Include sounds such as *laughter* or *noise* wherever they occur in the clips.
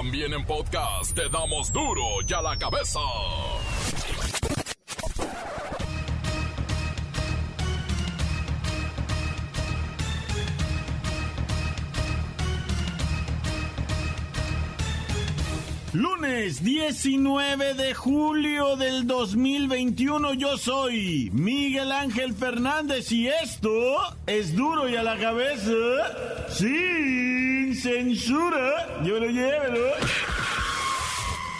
También en podcast te damos duro y a la cabeza. Lunes 19 de julio del 2021 yo soy Miguel Ángel Fernández y esto es duro y a la cabeza sin censura. Yo lo llevo.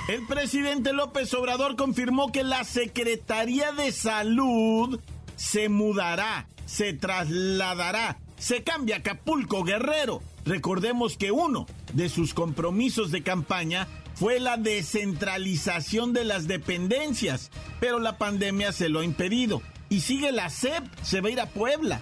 El presidente López Obrador confirmó que la Secretaría de Salud se mudará, se trasladará, se cambia a Acapulco Guerrero. Recordemos que uno de sus compromisos de campaña fue la descentralización de las dependencias, pero la pandemia se lo ha impedido. Y sigue la SEP, se va a ir a Puebla.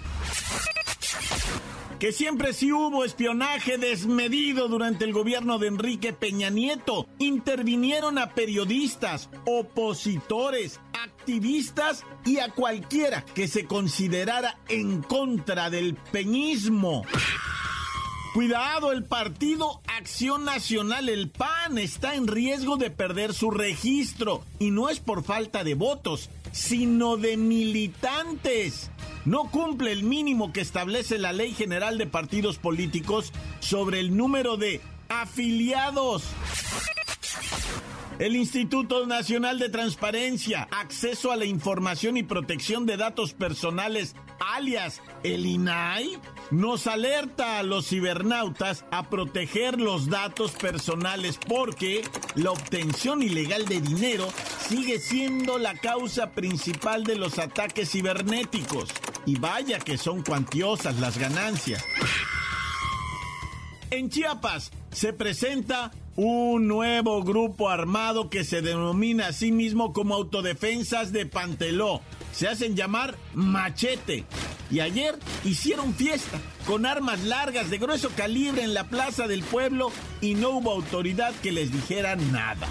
Que siempre sí hubo espionaje desmedido durante el gobierno de Enrique Peña Nieto. Intervinieron a periodistas, opositores, activistas y a cualquiera que se considerara en contra del peñismo. Cuidado, el partido Acción Nacional, el PAN, está en riesgo de perder su registro. Y no es por falta de votos, sino de militantes. No cumple el mínimo que establece la Ley General de Partidos Políticos sobre el número de afiliados. El Instituto Nacional de Transparencia, Acceso a la Información y Protección de Datos Personales, alias el INAI, nos alerta a los cibernautas a proteger los datos personales porque la obtención ilegal de dinero sigue siendo la causa principal de los ataques cibernéticos. Y vaya que son cuantiosas las ganancias. En Chiapas se presenta un nuevo grupo armado que se denomina a sí mismo como Autodefensas de Panteló. Se hacen llamar Machete. Y ayer hicieron fiesta con armas largas de grueso calibre en la plaza del pueblo y no hubo autoridad que les dijera nada.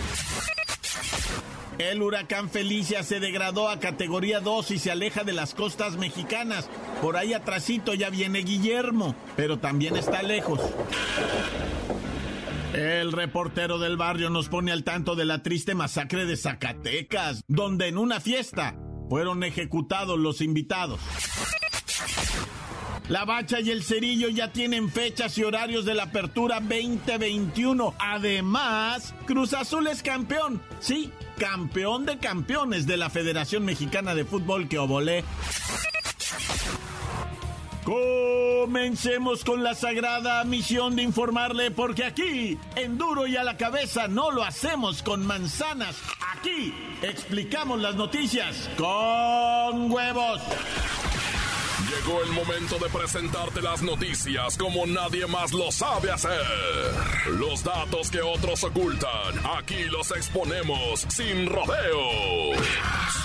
El huracán Felicia se degradó a categoría 2 y se aleja de las costas mexicanas. Por ahí atrásito ya viene Guillermo, pero también está lejos. El reportero del barrio nos pone al tanto de la triste masacre de Zacatecas, donde en una fiesta fueron ejecutados los invitados. La Bacha y el Cerillo ya tienen fechas y horarios de la apertura 2021. Además, Cruz Azul es campeón. Sí, campeón de campeones de la Federación Mexicana de Fútbol que ovolé. Comencemos con la sagrada misión de informarle, porque aquí, en duro y a la cabeza, no lo hacemos con manzanas. Aquí explicamos las noticias con huevos. Llegó el momento de presentarte las noticias como nadie más lo sabe hacer. Los datos que otros ocultan, aquí los exponemos sin rodeos.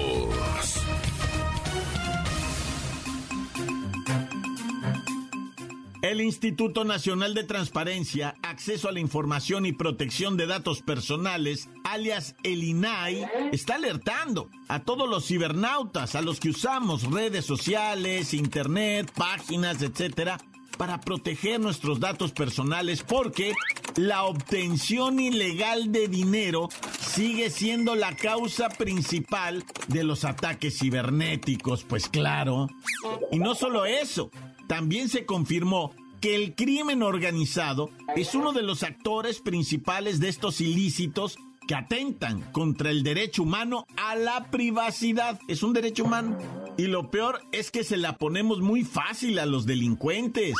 El Instituto Nacional de Transparencia, Acceso a la Información y Protección de Datos Personales, alias el INAI, está alertando a todos los cibernautas, a los que usamos redes sociales, internet, páginas, etcétera, para proteger nuestros datos personales porque la obtención ilegal de dinero sigue siendo la causa principal de los ataques cibernéticos, pues claro. Y no solo eso, también se confirmó que el crimen organizado es uno de los actores principales de estos ilícitos que atentan contra el derecho humano a la privacidad. Es un derecho humano. Y lo peor es que se la ponemos muy fácil a los delincuentes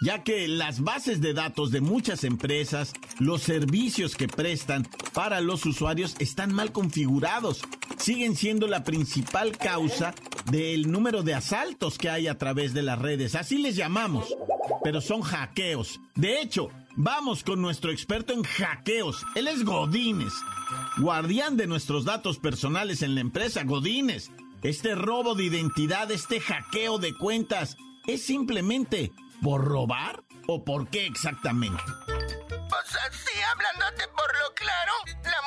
ya que las bases de datos de muchas empresas, los servicios que prestan para los usuarios están mal configurados. Siguen siendo la principal causa del número de asaltos que hay a través de las redes. Así les llamamos, pero son hackeos. De hecho, vamos con nuestro experto en hackeos. Él es Godínez, guardián de nuestros datos personales en la empresa Godínez. Este robo de identidad, este hackeo de cuentas, es simplemente ¿Por robar? ¿O por qué exactamente? Así, hablándote por lo claro, la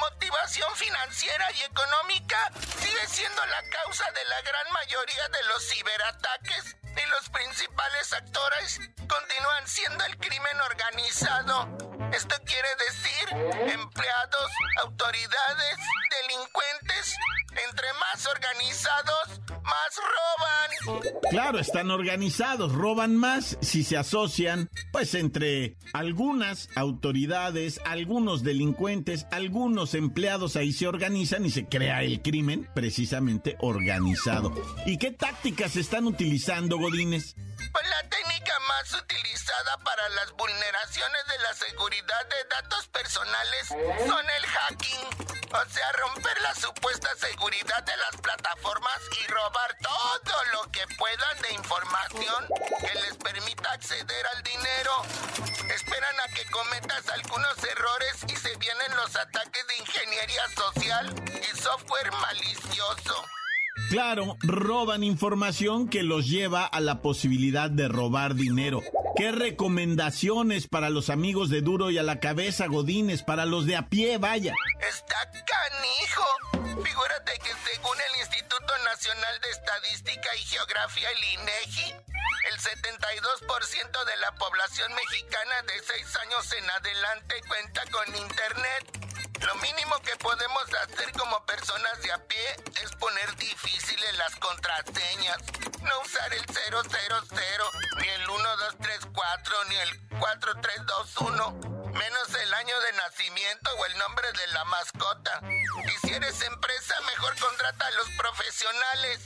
situación financiera y económica sigue siendo la causa de la gran mayoría de los ciberataques y los principales actores continúan siendo el crimen organizado. Esto quiere decir empleados, autoridades, delincuentes. Entre más organizados, más roban. Claro, están organizados, roban más si se asocian, pues entre algunas autoridades, algunos delincuentes, algunos empleados ahí se organizan y se crea el crimen precisamente organizado. ¿Y qué tácticas están utilizando, Godines? Pues la técnica más utilizada para las vulneraciones de la seguridad de datos personales son el hacking, o sea, romper la supuesta seguridad de las plataformas y robar todo lo que puedan de información que les permita acceder al dinero. Esperan a que cometas algunos errores y se vienen los ataques de ingeniería social y software malicioso. Claro, roban información que los lleva a la posibilidad de robar dinero. ¿Qué recomendaciones para los amigos de Duro y a la cabeza, Godines, para los de a pie, vaya? Está canijo. Figúrate que según el Instituto Nacional de Estadística y Geografía, el INEGI, el 72% de la población mexicana de 6 años en adelante cuenta con internet. Lo mínimo que podemos hacer como personas de a pie es poner difíciles las contraseñas. No usar el 000, ni el 1234, ni el 4321, menos el año de nacimiento o el nombre de la mascota. Y si eres empresa, mejor contrata a los profesionales.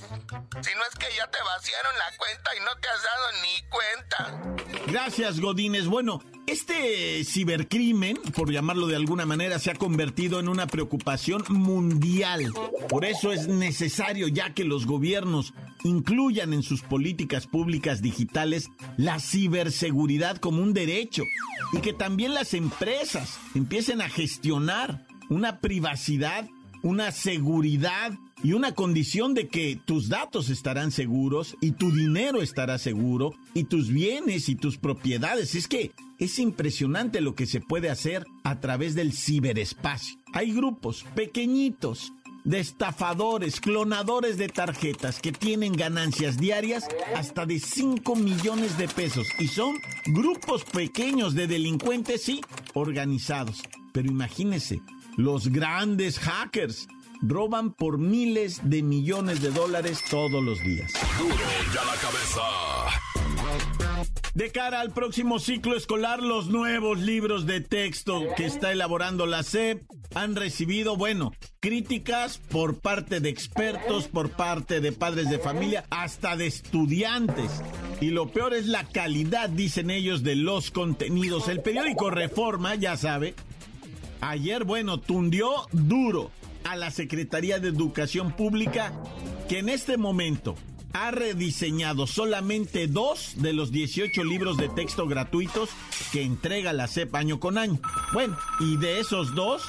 Si no es que ya te vaciaron la cuenta y no te has dado ni cuenta. Gracias, Godínez. Bueno, este cibercrimen, por llamarlo de alguna manera, se ha convertido en una preocupación mundial. Por eso es necesario ya que los gobiernos incluyan en sus políticas públicas digitales la ciberseguridad como un derecho y que también las empresas empiecen a gestionar una privacidad, una seguridad y una condición de que tus datos estarán seguros y tu dinero estará seguro y tus bienes y tus propiedades. Es que es impresionante lo que se puede hacer a través del ciberespacio. Hay grupos pequeñitos de estafadores, clonadores de tarjetas que tienen ganancias diarias hasta de 5 millones de pesos y son grupos pequeños de delincuentes, sí, organizados. Pero imagínense, los grandes hackers roban por miles de millones de dólares todos los días. Duro ya la cabeza. De cara al próximo ciclo escolar, los nuevos libros de texto que está elaborando la SEP han recibido, bueno, críticas por parte de expertos, por parte de padres de familia, hasta de estudiantes. Y lo peor es la calidad, dicen ellos, de los contenidos. El periódico Reforma, ya sabe, ayer, bueno, tundió duro a la Secretaría de Educación Pública que en este momento ha rediseñado solamente dos de los 18 libros de texto gratuitos que entrega la CEP año con año. Bueno, y de esos dos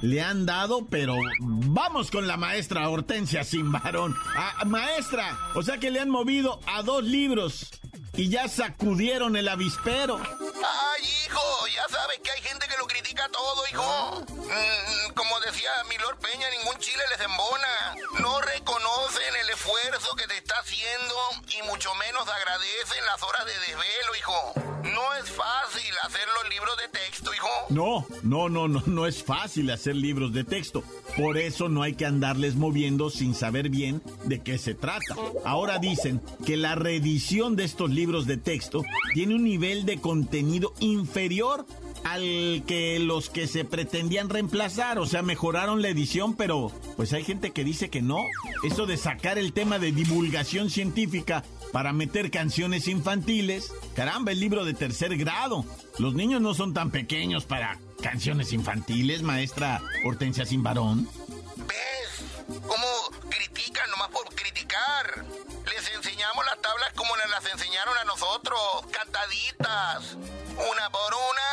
le han dado, pero vamos con la maestra Hortensia sin varón. Ah, maestra, o sea que le han movido a dos libros y ya sacudieron el avispero. Ay, hijo, ya sabe que hay gente que lo critica todo, hijo. Mm, como decía Milor Peña, ningún chile les embona. No reconocen el esfuerzo que te está haciendo y mucho menos agradecen las horas de desvelo, hijo. No es fácil hacer los libros de texto, hijo. No, no, no, no, no es fácil hacer libros de texto. Por eso no hay que andarles moviendo sin saber bien de qué se trata. Ahora dicen que la reedición de estos libros de texto tiene un nivel de contenido inferior al que los que se pretendían reemplazar, o sea, mejoraron la edición, pero pues hay gente que dice que no. Eso de sacar el tema de divulgación científica para meter canciones infantiles, caramba, el libro de tercer grado. Los niños no son tan pequeños para canciones infantiles, maestra Hortensia Sin Varón. ¿Ves? ¿Cómo critican nomás por Les enseñamos las tablas como nos las enseñaron a nosotros, cantaditas. Una por una,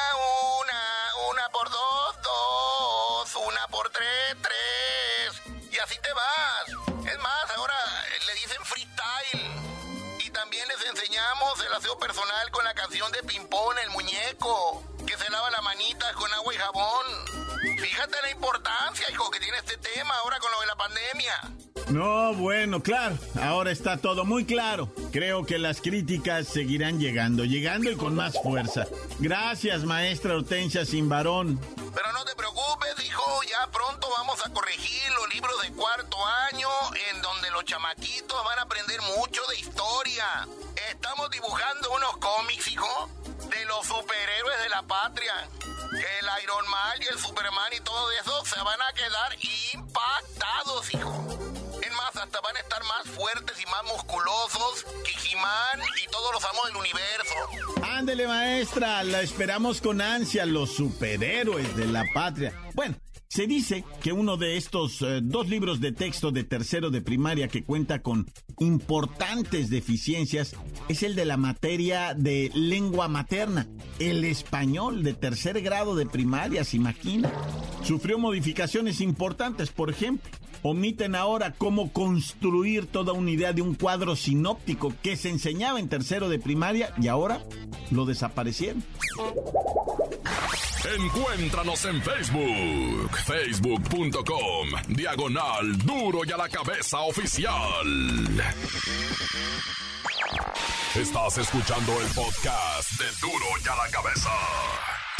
una, una por dos, dos, una por tres, tres. Y así te vas. Es más, ahora le dicen freestyle. Y también les enseñamos el aseo personal con la canción de Pimpón, el muñeco, que se lava la manita con agua y jabón. Fíjate la importancia, hijo, que pandemia. No, bueno, claro, ahora está todo muy claro. Creo que las críticas seguirán llegando, llegando y con más fuerza. Gracias, maestra Hortensia Simbarón. Pero no te preocupes, hijo, ya pronto vamos a corregir los libros de cuarto año en donde los chamaquitos van a aprender mucho de historia. Estamos dibujando unos cómics, hijo, de los superhéroes de la patria. El Iron Man y el Superman y todo eso se van a quedar impactados, hijo. Más fuertes y más musculosos que He-Man y todos los amos del universo. Ándele, maestra, la esperamos con ansia, los superhéroes de la patria. Bueno, se dice que uno de estos eh, dos libros de texto de tercero de primaria que cuenta con importantes deficiencias es el de la materia de lengua materna, el español de tercer grado de primaria, se imagina. Sufrió modificaciones importantes, por ejemplo, omiten ahora cómo construir toda una idea de un cuadro sinóptico que se enseñaba en tercero de primaria y ahora lo desaparecieron. Encuéntranos en Facebook, facebook.com, diagonal duro y a la cabeza oficial. Estás escuchando el podcast de duro y a la cabeza.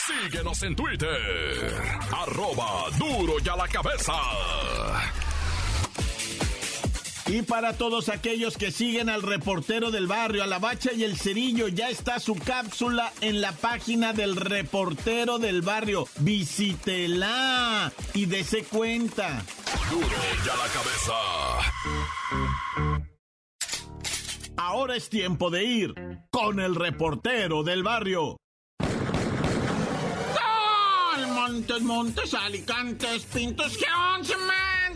Síguenos en Twitter, arroba duro y a la cabeza. Y para todos aquellos que siguen al reportero del barrio, a la bacha y el cerillo, ya está su cápsula en la página del reportero del barrio. Visítela y dese cuenta. Duro y a la cabeza. Ahora es tiempo de ir con el reportero del barrio. Montes, Montes, Alicantes, Pintos, ¿qué once,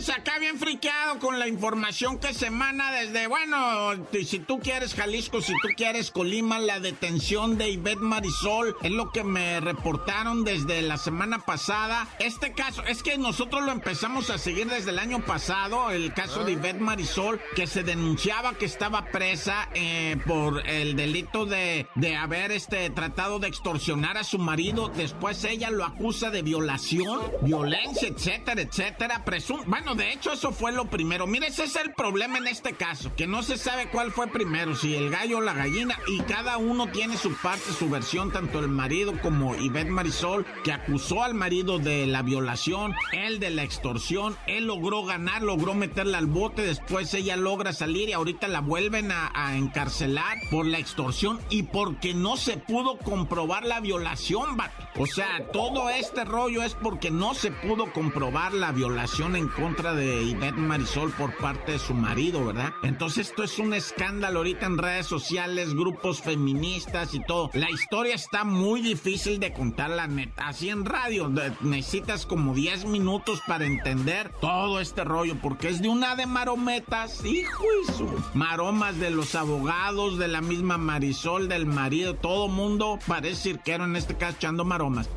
acá bien friqueado con la información que se emana desde, bueno, si tú quieres Jalisco, si tú quieres Colima, la detención de Ivette Marisol es lo que me reportaron desde la semana pasada. Este caso, es que nosotros lo empezamos a seguir desde el año pasado, el caso de Ivette Marisol, que se denunciaba que estaba presa eh, por el delito de, de haber este, tratado de extorsionar a su marido. Después ella lo acusa de violación, violencia, etcétera, etcétera. Presum bueno, de hecho, eso fue lo primero. Mire, ese es el problema en este caso, que no se sabe cuál fue primero, si el gallo o la gallina, y cada uno tiene su parte, su versión, tanto el marido como Ivette Marisol, que acusó al marido de la violación, él de la extorsión, él logró ganar, logró meterla al bote, después ella logra salir y ahorita la vuelven a, encarcelar por la extorsión y porque no se pudo comprobar la violación, O sea, todo este rollo es porque no se pudo comprobar la violación en contra de Ivette Marisol por parte de su marido, ¿verdad? Entonces esto es un escándalo ahorita en redes sociales, grupos feministas y todo. La historia está muy difícil de contar, la neta. Así en radio, necesitas como 10 minutos para entender todo este rollo, porque es de una de marometas, y maromas de los abogados, de la misma Marisol, del marido, todo mundo parece cirquero en este caso echando maromas.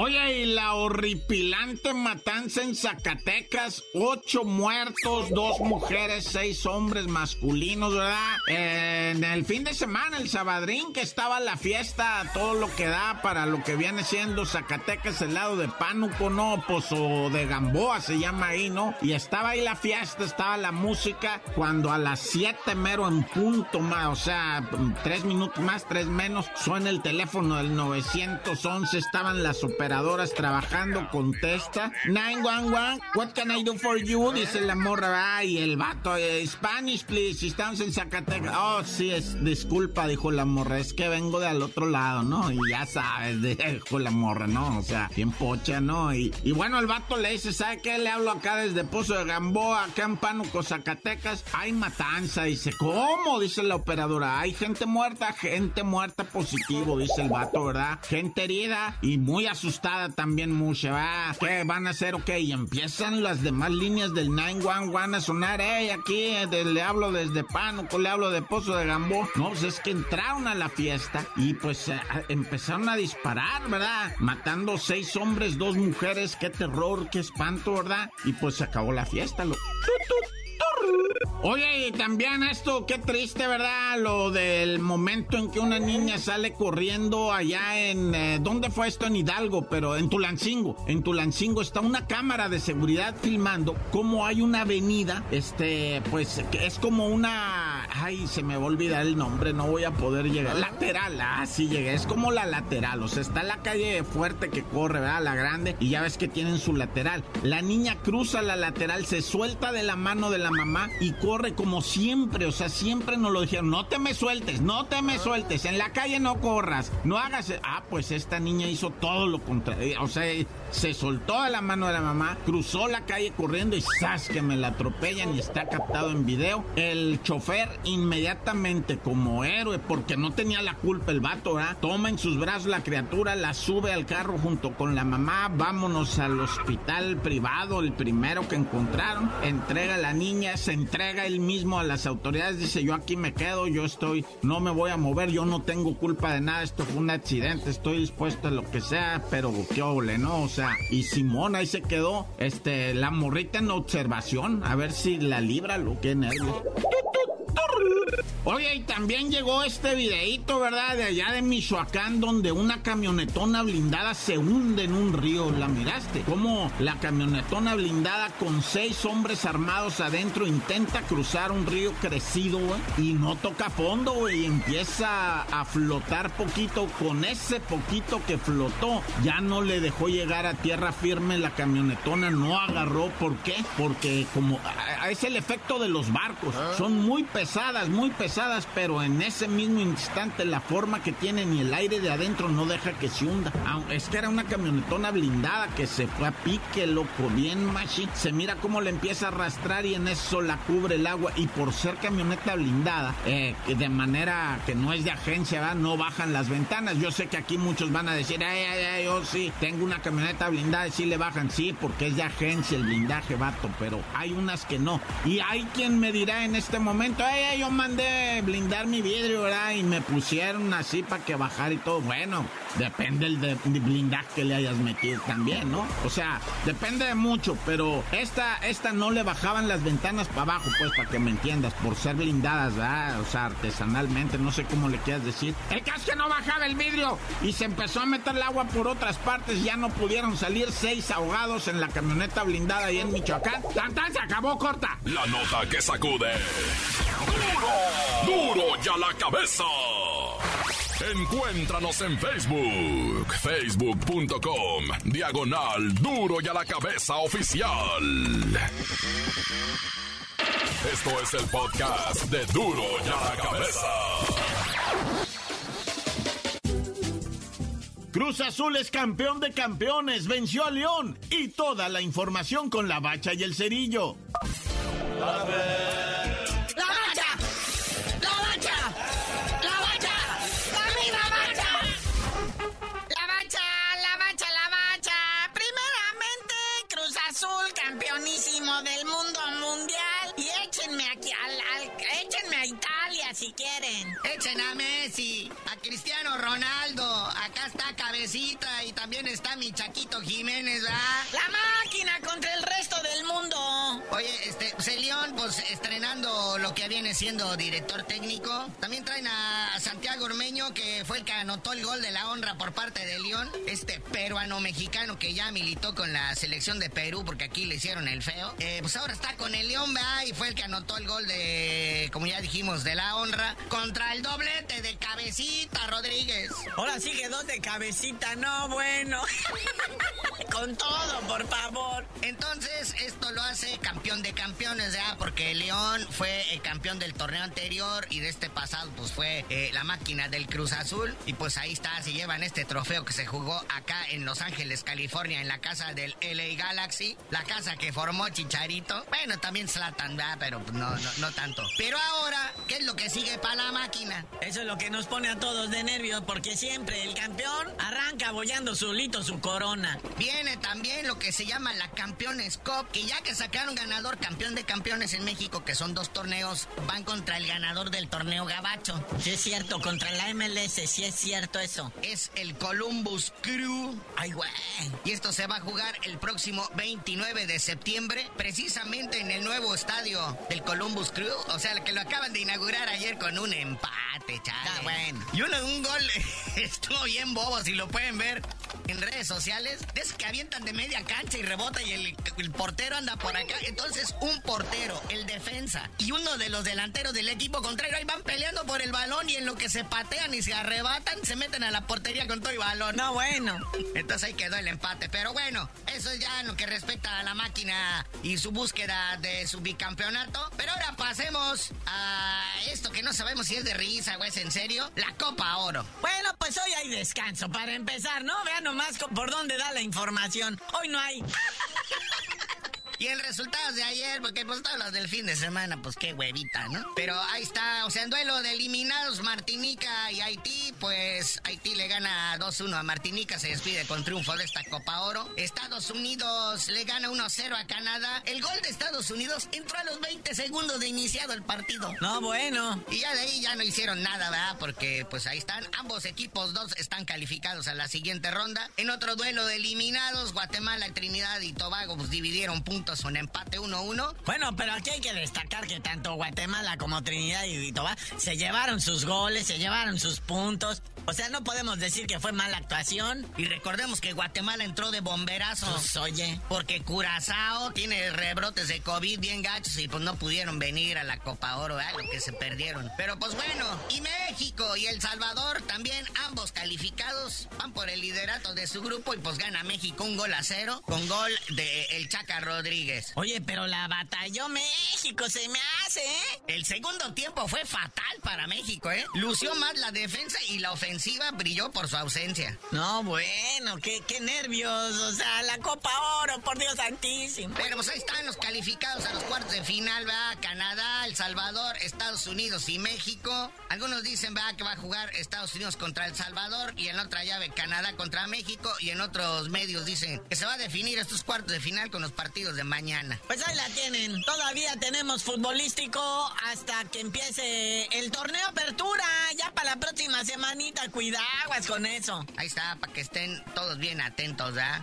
Oye, y la horripilante matanza en Zacatecas, ocho muertos, dos mujeres, seis hombres masculinos, ¿verdad? en el fin de semana, el sabadrín, que estaba la fiesta, todo lo que da para lo que viene siendo Zacatecas, el lado de Pánuco, ¿no? Pues o de Gamboa se llama ahí, ¿no? Y estaba ahí la fiesta, estaba la música, cuando a las siete mero en punto más, o sea, tres minutos más, tres menos, suena el teléfono del 911, estaban las operadoras trabajando, contesta, 911, what can I do for you? Dice la morra, ay, el vato, eh, Spanish, please, estamos en Zacatecas. Oh, sí, es, disculpa, dijo la morra, es que vengo de al otro lado, ¿no? Y ya sabes, *laughs* dijo la morra, ¿no? O sea, bien pocha, ¿no? Y, y bueno, el vato le dice, ¿sabe qué? Le hablo acá desde Pozo de Gamboa, acá en Pánuco, Zacatecas, hay matanza, dice, ¿cómo? Dice la operadora, hay gente muerta, gente muerta positivo, dice el vato, ¿verdad? Gente herida y muy asustada también mucha, va, ¿qué van a hacer? Ok, y empiezan las demás líneas del 911 a sonar, hey, aquí le hablo desde Pánuco, le hablo de Pozo de Gambó. No, pues es que entraron a la fiesta y pues eh, empezaron a disparar, ¿verdad? Matando seis hombres, dos mujeres, qué terror, qué espanto, ¿verdad? Y pues se acabó la fiesta, lo... Oye, y también esto, qué triste, ¿verdad? Lo del momento en que una niña sale corriendo allá en... Eh, ¿Dónde fue esto? En Hidalgo, pero en Tulancingo. En Tulancingo está una cámara de seguridad filmando cómo hay una avenida, este, pues es como una... Ay, se me va a olvidar el nombre, no voy a poder llegar. Lateral, ah, sí llegué, es como la lateral, o sea, está la calle fuerte que corre, ¿verdad? La grande, y ya ves que tienen su lateral. La niña cruza la lateral, se suelta de la mano de la mamá y corre como siempre, o sea, siempre nos lo dijeron, no te me sueltes, no te me sueltes, en la calle no corras, no hagas... Ah, pues esta niña hizo todo lo contrario, o sea, se soltó de la mano de la mamá, cruzó la calle corriendo y ¡zas! que me la atropellan y está captado en video. El chofer inmediatamente como héroe, porque no tenía la culpa el vato, ¿verdad? Toma en sus brazos la criatura, la sube al carro junto con la mamá, vámonos al hospital privado, el primero que encontraron, entrega a la niña, se entrega él mismo a las autoridades, dice yo aquí me quedo, yo estoy, no me voy a mover, yo no tengo culpa de nada, esto fue un accidente, estoy dispuesto a lo que sea, pero qué ole, ¿no? O sea, y Simón ahí se quedó, este, la morrita en observación, a ver si la libra, lo que nervios. Tschüss. *laughs* Oye, y también llegó este videíto, ¿verdad? De allá de Michoacán, donde una camionetona blindada se hunde en un río. ¿La miraste? Como la camionetona blindada con seis hombres armados adentro intenta cruzar un río crecido, güey, y no toca fondo, güey, y empieza a flotar poquito. Con ese poquito que flotó, ya no le dejó llegar a tierra firme la camionetona, no agarró. ¿Por qué? Porque como es el efecto de los barcos. Son muy pesadas, muy pesadas, pero en ese mismo instante la forma que tienen y el aire de adentro no deja que se hunda. Es que era una camionetona blindada que se fue a pique, loco, bien machi. Se mira cómo le empieza a arrastrar y en eso la cubre el agua. Y por ser camioneta blindada, eh, de manera que no es de agencia, no bajan las ventanas. Yo sé que aquí muchos van a decir, ay, ay, ay, yo sí, tengo una camioneta blindada y sí le bajan. Sí, porque es de agencia el blindaje, vato, pero hay unas que no. Y hay quien me dirá en este momento, ay, yo mandé blindar mi vidrio, ¿verdad? Y me pusieron así para que bajara y todo. Bueno, depende el de, blindaje que le hayas metido también, ¿no? O sea, depende de mucho, pero esta, esta no le bajaban las ventanas para abajo, pues, para que me entiendas, por ser blindadas, ¿verdad? O sea, artesanalmente, no sé cómo le quieras decir. El caso que no bajaba el vidrio y se empezó a meter el agua por otras partes, ya no pudieron salir seis ahogados en la camioneta blindada ahí en Michoacán. ¡Tantán se acabó corta! La nota que sacude. ¡Duro! ¡Duro ya la cabeza! Encuéntranos en Facebook, facebook.com, diagonal duro y a la cabeza oficial. Esto es el podcast de duro y a la cabeza. Cruz Azul es campeón de campeones, venció a León y toda la información con la bacha y el cerillo. del y también está mi Chaquito Jiménez. Viene siendo director técnico. También traen a Santiago Ormeño, que fue el que anotó el gol de la honra por parte de León. Este peruano-mexicano que ya militó con la selección de Perú, porque aquí le hicieron el feo. Eh, pues ahora está con el León, ¿verdad? Y fue el que anotó el gol de, como ya dijimos, de la honra. Contra el doblete de Cabecita Rodríguez. Ahora sí que dos de Cabecita, no, bueno. *laughs* con todo, por favor. Entonces, esto lo hace campeón de campeones, ¿ya? Porque León fue el campeón del torneo anterior y de este pasado, pues fue eh, la máquina del Cruz Azul. Y pues ahí está, se llevan este trofeo que se jugó acá en Los Ángeles, California, en la casa del LA Galaxy, la casa que formó Chicharito. Bueno, también Slatan, ¿verdad? Pero pues, no, no, no tanto. Pero ahora, ¿qué es lo que sigue para la máquina? Eso es lo que nos pone a todos de nervios, porque siempre el campeón arranca bollando solito su corona. Viene también lo que se llama la Campeones Cup, que ya que sacaron ganador campeón de campeones en México, que son dos torneos, van contra el ganador del torneo gabacho. Sí es cierto, contra la MLS, sí es cierto eso. Es el Columbus Crew. Ay, güey. Y esto se va a jugar el próximo 29 de septiembre, precisamente en el nuevo estadio del Columbus Crew. O sea, que lo acaban de inaugurar ayer con un empate, chaval. Ah, bueno. Y uno, un gol *laughs* estuvo bien bobo, si lo pueden ver en redes sociales. De esos que avientan de media cancha y rebota y el, el portero anda por acá. Entonces, un portero, el defensa y uno de los delanteros del equipo contrario ahí van peleando por el balón y en lo que se patean y se arrebatan, se meten a la portería con todo el balón. No, bueno. Entonces ahí quedó el empate. Pero bueno, eso es ya en lo que respecta a la máquina y su búsqueda de su bicampeonato. Pero ahora pasemos a esto que no sabemos si es de risa o es en serio. La Copa Oro. Bueno, pues hoy hay descanso para empezar, ¿no? Vean nomás por dónde da la información. Hoy no hay. Y el resultado de ayer, porque pues todos los del fin de semana, pues qué huevita, ¿no? Pero ahí está, o sea, en duelo de eliminados Martinica y Haití, pues Haití le gana 2-1 a Martinica, se despide con triunfo de esta Copa Oro. Estados Unidos le gana 1-0 a Canadá. El gol de Estados Unidos entró a los 20 segundos de iniciado el partido. No, bueno. Y ya de ahí ya no hicieron nada, ¿verdad? Porque pues ahí están, ambos equipos, dos están calificados a la siguiente ronda. En otro duelo de eliminados, Guatemala, Trinidad y Tobago pues dividieron puntos con empate 1-1. Bueno, pero aquí hay que destacar que tanto Guatemala como Trinidad y Tobago se llevaron sus goles, se llevaron sus puntos. O sea, no podemos decir que fue mala actuación. Y recordemos que Guatemala entró de bomberazos. Pues, oye. Porque Curazao tiene rebrotes de COVID bien gachos y pues no pudieron venir a la Copa Oro. Lo que se perdieron. Pero pues bueno, y México y El Salvador también, ambos calificados, van por el liderato de su grupo y pues gana México un gol a cero con gol de el Chaca Rodríguez. Oye, pero la batalló México, se me hace, ¿eh? El segundo tiempo fue fatal para México, ¿eh? Lució más la defensa y la ofensiva brilló por su ausencia. No, bueno, qué, qué nervios. O sea, la Copa Oro, por Dios santísimo. Pero pues ahí están los calificados a los cuartos de final, va Canadá, El Salvador, Estados Unidos y México. Algunos dicen, va que va a jugar Estados Unidos contra El Salvador y en otra llave Canadá contra México y en otros medios dicen que se va a definir estos cuartos de final con los partidos de mañana. Pues ahí la tienen. Todavía tenemos futbolístico hasta que empiece el torneo apertura. Ya para la próxima semanita, cuidaguas con eso. Ahí está, para que estén todos bien atentos, ¿verdad?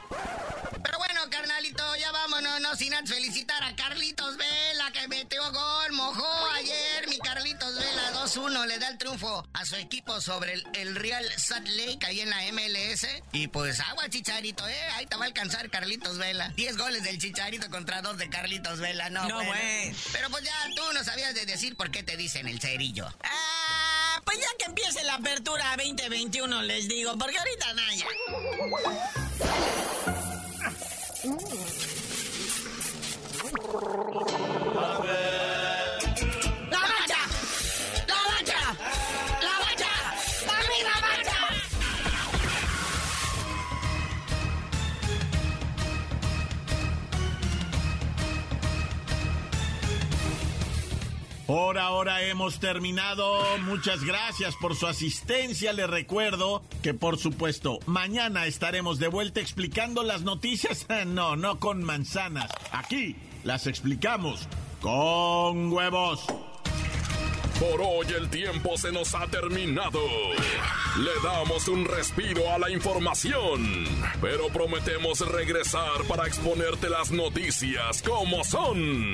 Pero bueno, carnalito, ya vámonos, no sin antes felicitar a Carlitos Vela, que metió gol, mojó ayer. Mi Carlitos Vela 2-1 le da el triunfo a su equipo sobre el, el Real Salt Lake ahí en la MLS. Y pues agua, Chicharito, ¿eh? Ahí te va a alcanzar Carlitos Vela. 10 goles del Chicharito contra 2 de Carlitos Vela, no, No, bueno. güey. Pero pues ya tú no sabías de decir por qué te dicen el cerillo. Ah, pues ya que empiece la apertura 2021, les digo, porque ahorita nada. Por ahora hemos terminado. Muchas gracias por su asistencia. Les recuerdo que, por supuesto, mañana estaremos de vuelta explicando las noticias. *laughs* No, no con manzanas. Aquí las explicamos con huevos. Por hoy el tiempo se nos ha terminado. Le damos un respiro a la información, pero prometemos regresar para exponerte las noticias como son.